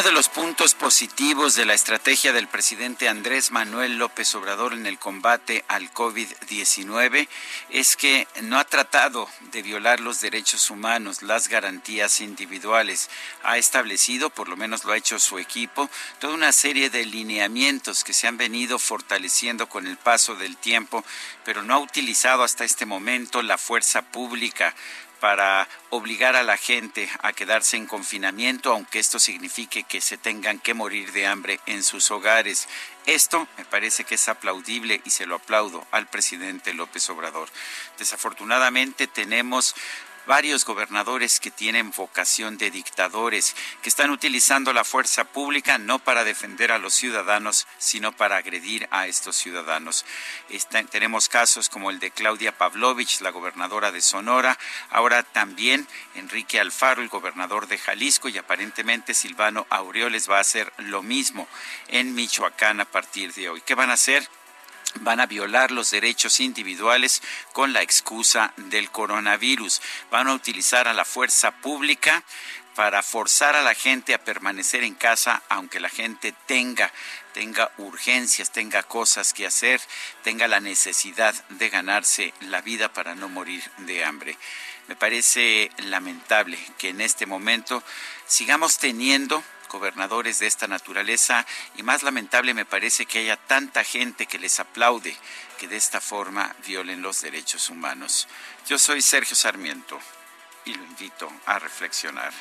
Uno de los puntos positivos de la estrategia del presidente Andrés Manuel López Obrador en el combate al COVID-19 es que no ha tratado de violar los derechos humanos, las garantías individuales. Ha establecido, por lo menos lo ha hecho su equipo, toda una serie de lineamientos que se han venido fortaleciendo con el paso del tiempo, pero no ha utilizado hasta este momento la fuerza pública para obligar a la gente a quedarse en confinamiento, aunque esto signifique que se tengan que morir de hambre en sus hogares. Esto me parece que es aplaudible y se lo aplaudo al presidente López Obrador. Desafortunadamente tenemos varios gobernadores que tienen vocación de dictadores, que están utilizando la fuerza pública no para defender a los ciudadanos, sino para agredir a estos ciudadanos. tenemos casos como el de Claudia Pavlovich, la gobernadora de Sonora, ahora también Enrique Alfaro, el gobernador de Jalisco, y aparentemente Silvano Aureoles va a hacer lo mismo en Michoacán a partir de hoy. ¿Qué van a hacer? Van a violar los derechos individuales con la excusa del coronavirus. Van a utilizar a la fuerza pública para forzar a la gente a permanecer en casa aunque la gente tenga tenga urgencias, tenga cosas que hacer, tenga la necesidad de ganarse la vida para no morir de hambre. Me parece lamentable que en este momento sigamos teniendo gobernadores de esta naturaleza y más lamentable me parece que haya tanta gente que les aplaude que de esta forma violen los derechos humanos. Yo soy Sergio Sarmiento y lo invito a reflexionar.